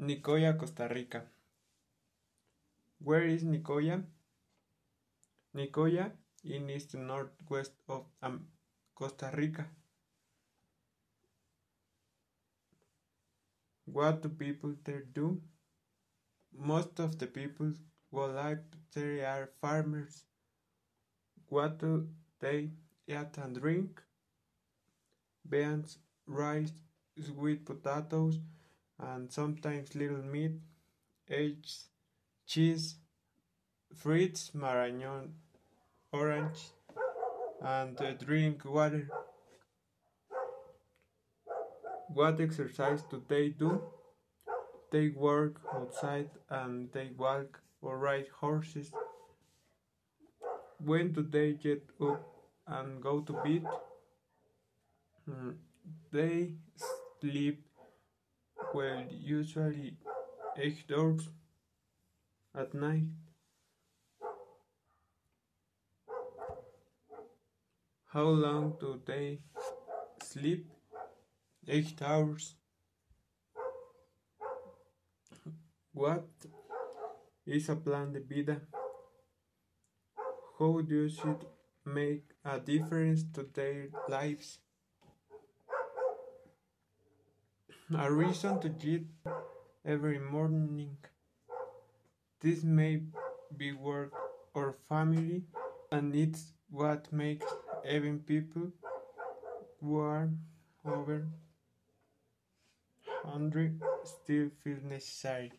Nicoya, Costa Rica. Where is Nicoya? Nicoya is in the northwest of um, Costa Rica. What do people there do? Most of the people who live there are farmers. What do they eat and drink? Beans, rice, sweet potatoes, and sometimes little meat, eggs, cheese, fruits, marañón, orange, and uh, drink water. What exercise do they do? They work outside and they walk or ride horses. When do they get up and go to bed? Mm, they sleep well, usually hours at night. How long do they sleep? Eight hours. What is a plan de vida? How does it make a difference to their lives? A reason to eat every morning. This may be work or family, and it's what makes even people who are over hungry still feel necessary.